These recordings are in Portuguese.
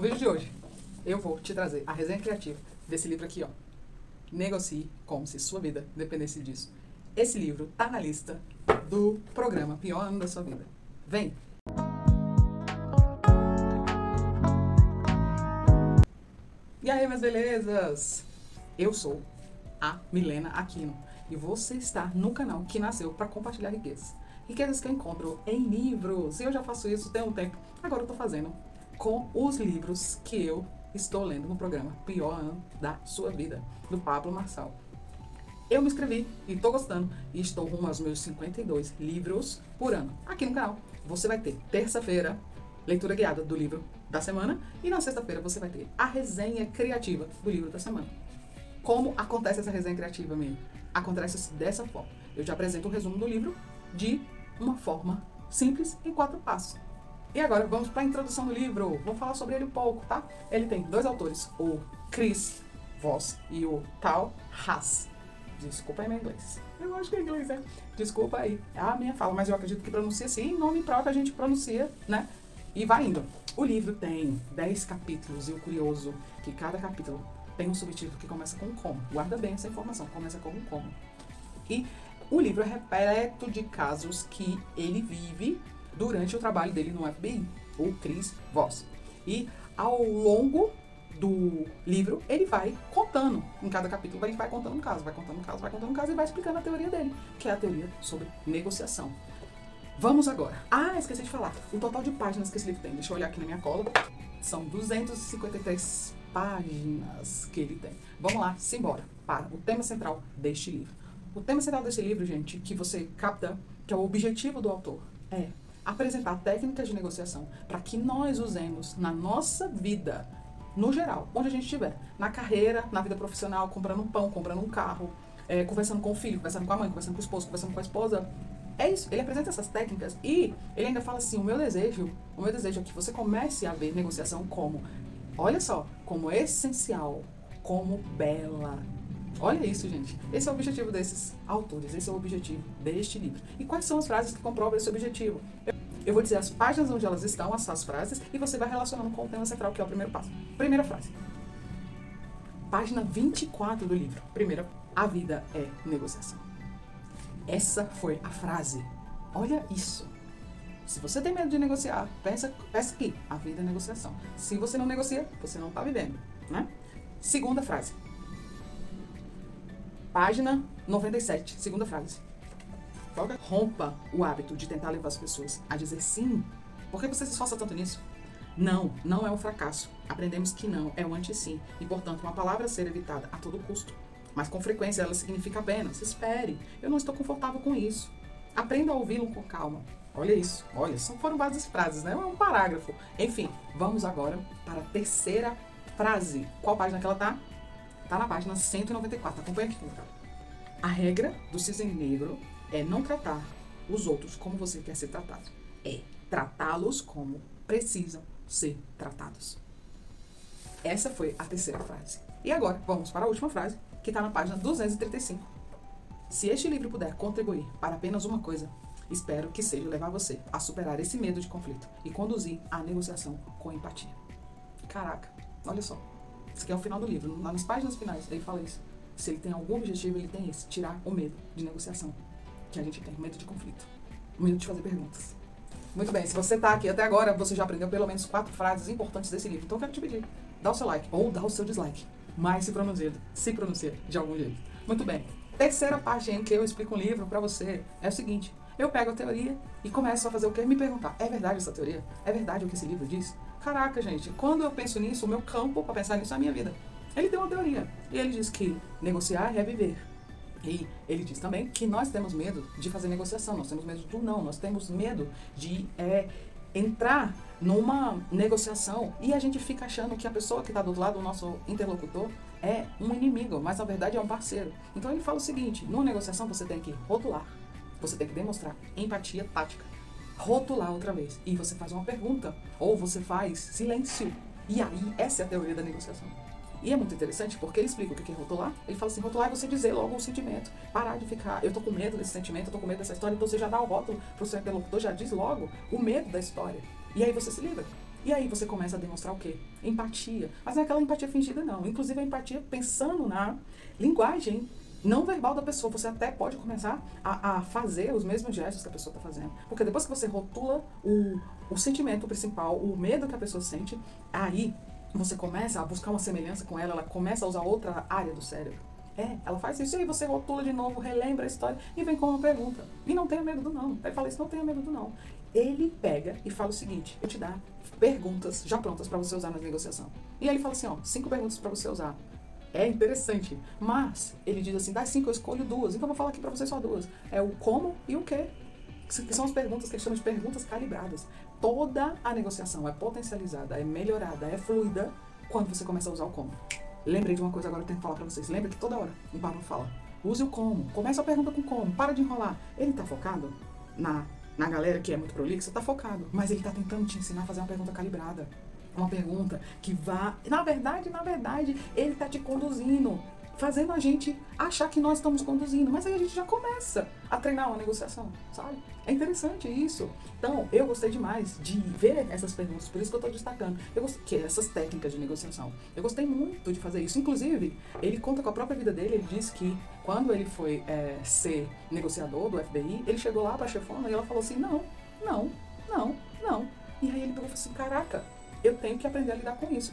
No vídeo de hoje, eu vou te trazer a resenha criativa desse livro aqui, ó. Negocie como se sua vida dependesse disso. Esse livro tá na lista do programa Pior Ano da Sua Vida. Vem! E aí, minhas belezas? Eu sou a Milena Aquino e você está no canal que nasceu para compartilhar riquezas. Riquezas que eu encontro em livros. E eu já faço isso tem um tempo. Agora eu tô fazendo com os livros que eu estou lendo no programa Pior Ano da Sua Vida, do Pablo Marçal. Eu me inscrevi e estou gostando e estou rumo aos meus 52 livros por ano aqui no canal. Você vai ter terça-feira leitura guiada do livro da semana e na sexta-feira você vai ter a resenha criativa do livro da semana. Como acontece essa resenha criativa mesmo? Acontece dessa forma. Eu te apresento o resumo do livro de uma forma simples em quatro passos. E agora vamos para a introdução do livro. Vou falar sobre ele um pouco, tá? Ele tem dois autores, o Chris Voss e o Tal Haas. Desculpa aí meu inglês. Eu acho que é inglês, é. Desculpa aí. É a minha fala, mas eu acredito que pronuncia assim. Em nome próprio a gente pronuncia, né? E vai indo. O livro tem 10 capítulos e o curioso que cada capítulo tem um subtítulo que começa com como. Guarda bem essa informação, começa com um como. E o livro é repleto de casos que ele vive durante o trabalho dele no FBI, o Chris Voss. E ao longo do livro, ele vai contando, em cada capítulo, ele vai contando um caso, vai contando um caso, vai contando um caso e vai explicando a teoria dele, que é a teoria sobre negociação. Vamos agora. Ah, esqueci de falar. O total de páginas que esse livro tem, deixa eu olhar aqui na minha cola, são 253 páginas que ele tem. Vamos lá, simbora, para o tema central deste livro. O tema central desse livro, gente, que você capta, que é o objetivo do autor, é apresentar técnicas de negociação para que nós usemos na nossa vida, no geral, onde a gente estiver, na carreira, na vida profissional, comprando um pão, comprando um carro, é, conversando com o filho, conversando com a mãe, conversando com o esposo, conversando com a esposa. É isso, ele apresenta essas técnicas e ele ainda fala assim: o meu desejo, o meu desejo é que você comece a ver negociação como, olha só, como essencial, como bela, Olha isso, gente. Esse é o objetivo desses autores, esse é o objetivo deste livro. E quais são as frases que comprovam esse objetivo? Eu vou dizer as páginas onde elas estão, essas frases, e você vai relacionando com o tema central, que é o primeiro passo. Primeira frase. Página 24 do livro. Primeira, a vida é negociação. Essa foi a frase. Olha isso. Se você tem medo de negociar, pensa, pensa aqui. A vida é negociação. Se você não negocia, você não está vivendo. Né? Segunda frase. Página 97, segunda frase. Rompa o hábito de tentar levar as pessoas a dizer sim. Por que você se esforça tanto nisso? Não, não é um fracasso. Aprendemos que não é um anti-sim e, portanto, uma palavra a ser evitada a todo custo. Mas com frequência ela significa apenas: espere, eu não estou confortável com isso. Aprenda a ouvi-lo com calma. Olha isso, olha, só foram várias frases, né? É um parágrafo. Enfim, vamos agora para a terceira frase. Qual página que ela tá? Tá na página 194. Acompanha aqui. A regra do cisne negro é não tratar os outros como você quer ser tratado. É tratá-los como precisam ser tratados. Essa foi a terceira frase. E agora, vamos para a última frase, que está na página 235. Se este livro puder contribuir para apenas uma coisa, espero que seja levar você a superar esse medo de conflito e conduzir a negociação com empatia. Caraca, olha só. Isso aqui é o final do livro. Lá nas páginas finais, ele fala isso. Se ele tem algum objetivo, ele tem esse: tirar o medo de negociação. Que a gente tem, medo de conflito. Medo de fazer perguntas. Muito bem, se você está aqui até agora, você já aprendeu pelo menos quatro frases importantes desse livro. Então eu quero te pedir: dá o seu like ou dá o seu dislike. Mas se pronuncia, se pronuncia de algum jeito. Muito bem. Terceira parte em que eu explico um livro para você é o seguinte: eu pego a teoria e começo a fazer o quê? Me perguntar: é verdade essa teoria? É verdade o que esse livro diz? Caraca, gente, quando eu penso nisso, o meu campo para pensar nisso é a minha vida. Ele tem uma teoria. E ele diz que negociar é viver. E ele diz também que nós temos medo de fazer negociação, nós temos medo do não, nós temos medo de é, entrar numa negociação e a gente fica achando que a pessoa que está do outro lado, o nosso interlocutor, é um inimigo, mas na verdade é um parceiro. Então ele fala o seguinte: numa negociação você tem que rotular, você tem que demonstrar empatia tática rotular outra vez. E você faz uma pergunta, ou você faz silêncio. E aí, essa é a teoria da negociação. E é muito interessante porque ele explica o que é rotular. Ele fala assim: rotular é você dizer logo um sentimento. Parar de ficar, eu tô com medo desse sentimento, eu tô com medo dessa história. Então você já dá o rótulo pro seu interlocutor, já diz logo o medo da história. E aí você se livra. E aí você começa a demonstrar o quê? Empatia. Mas não é aquela empatia fingida, não. Inclusive a empatia pensando na linguagem não verbal da pessoa. Você até pode começar a, a fazer os mesmos gestos que a pessoa está fazendo. Porque depois que você rotula o, o sentimento principal, o medo que a pessoa sente, aí você começa a buscar uma semelhança com ela, ela começa a usar outra área do cérebro. É, ela faz isso e aí você rotula de novo, relembra a história e vem com uma pergunta. E não tenha medo do não. Aí fala isso, não tenha medo do não. Ele pega e fala o seguinte: eu te dar perguntas já prontas para você usar na negociação. E aí ele fala assim: ó, cinco perguntas para você usar. É interessante. Mas ele diz assim: das cinco eu escolho duas. Então eu vou falar aqui para você só duas. É o como e o que. Que são as perguntas que a gente chama de perguntas calibradas. Toda a negociação é potencializada, é melhorada, é fluida quando você começa a usar o como. Lembrei de uma coisa agora que eu tenho que falar pra vocês. Lembra que toda hora o Pablo fala. Use o como. Começa a pergunta com como. Para de enrolar. Ele tá focado na, na galera que é muito prolixa, tá focado. Mas ele tá tentando te ensinar a fazer uma pergunta calibrada. Uma pergunta que vá. Na verdade, na verdade, ele tá te conduzindo fazendo a gente achar que nós estamos conduzindo. Mas aí a gente já começa a treinar uma negociação, sabe? É interessante isso. Então, eu gostei demais de ver essas perguntas, por isso que eu estou destacando. Eu gostei, que é essas técnicas de negociação. Eu gostei muito de fazer isso. Inclusive, ele conta com a própria vida dele, ele diz que quando ele foi é, ser negociador do FBI, ele chegou lá para a chefona e ela falou assim: não, não, não, não. E aí ele pegou e falou assim: caraca, eu tenho que aprender a lidar com isso.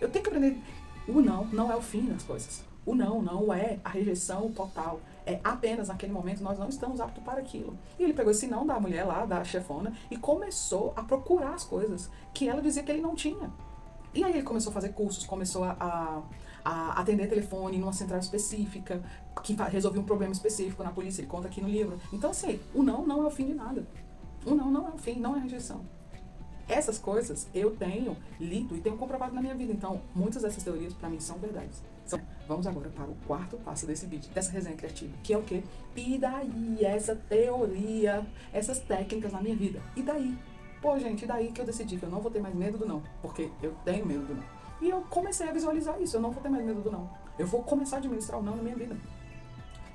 Eu tenho que aprender. O não não é o fim das coisas. O não não é a rejeição total. É apenas naquele momento nós não estamos aptos para aquilo. E ele pegou esse não da mulher lá, da chefona, e começou a procurar as coisas que ela dizia que ele não tinha. E aí ele começou a fazer cursos, começou a, a, a atender telefone numa central específica, que resolvia um problema específico na polícia, ele conta aqui no livro. Então, assim, o não não é o fim de nada. O não não é o fim, não é rejeição. Essas coisas eu tenho lido e tenho comprovado na minha vida. Então, muitas dessas teorias para mim são verdades. Então, vamos agora para o quarto passo desse vídeo, dessa resenha criativa, que é o quê? E daí essa teoria, essas técnicas na minha vida? E daí? Pô, gente, e daí que eu decidi que eu não vou ter mais medo do não, porque eu tenho medo do não. E eu comecei a visualizar isso, eu não vou ter mais medo do não. Eu vou começar a administrar o não na minha vida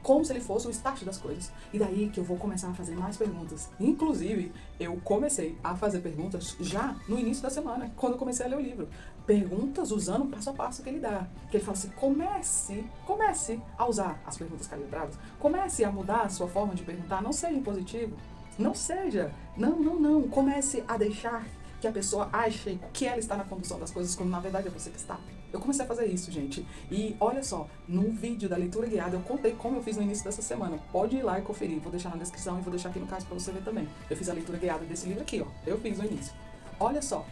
como se ele fosse o start das coisas. E daí que eu vou começar a fazer mais perguntas. Inclusive, eu comecei a fazer perguntas já no início da semana, quando eu comecei a ler o livro. Perguntas usando o passo a passo que ele dá. Que ele fala assim: comece, comece a usar as perguntas calibradas, comece a mudar a sua forma de perguntar, não seja impositivo. Não seja, não, não, não. Comece a deixar que a pessoa ache que ela está na condução das coisas, quando na verdade é você que está. Eu comecei a fazer isso, gente. E olha só, no vídeo da leitura guiada eu contei como eu fiz no início dessa semana. Pode ir lá e conferir. Vou deixar na descrição e vou deixar aqui no caso para você ver também. Eu fiz a leitura guiada desse livro aqui, ó. Eu fiz no início. Olha só,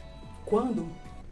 quando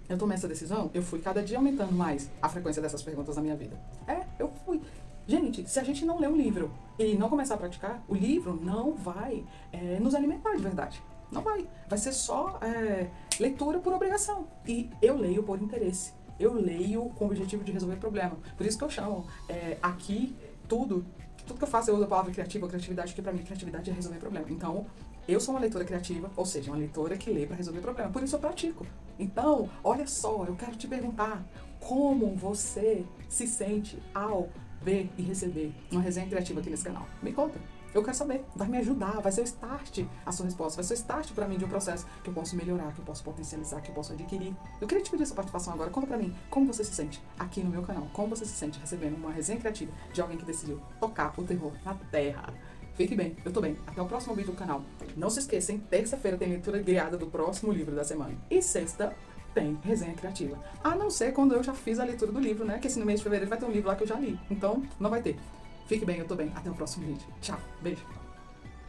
eu tomei essa decisão, eu fui cada dia aumentando mais a frequência dessas perguntas na minha vida. É, eu fui. Gente, se a gente não ler um livro e não começar a praticar, o livro não vai é, nos alimentar de verdade. Não vai. Vai ser só é, leitura por obrigação. E eu leio por interesse eu leio com o objetivo de resolver problema. Por isso que eu chamo é, aqui tudo, tudo que eu faço eu uso a palavra criativa ou criatividade, porque para mim criatividade é resolver problema. Então, eu sou uma leitora criativa, ou seja, uma leitora que lê para resolver problema. Por isso eu pratico. Então, olha só, eu quero te perguntar como você se sente ao ver e receber uma resenha criativa aqui nesse canal. Me conta. Eu quero saber, vai me ajudar, vai ser o start a sua resposta, vai ser o start para mim de um processo que eu posso melhorar, que eu posso potencializar, que eu posso adquirir. Eu queria te pedir essa participação agora. Conta para mim como você se sente aqui no meu canal, como você se sente recebendo uma resenha criativa de alguém que decidiu tocar o terror na terra. Fique bem, eu tô bem. Até o próximo vídeo do canal. Não se esqueçam, terça-feira tem leitura guiada do próximo livro da semana. E sexta tem resenha criativa. A não ser quando eu já fiz a leitura do livro, né? Que esse no mês de fevereiro vai ter um livro lá que eu já li. Então, não vai ter. Fique bem, eu tô bem. Até o próximo vídeo. Tchau. Beijo.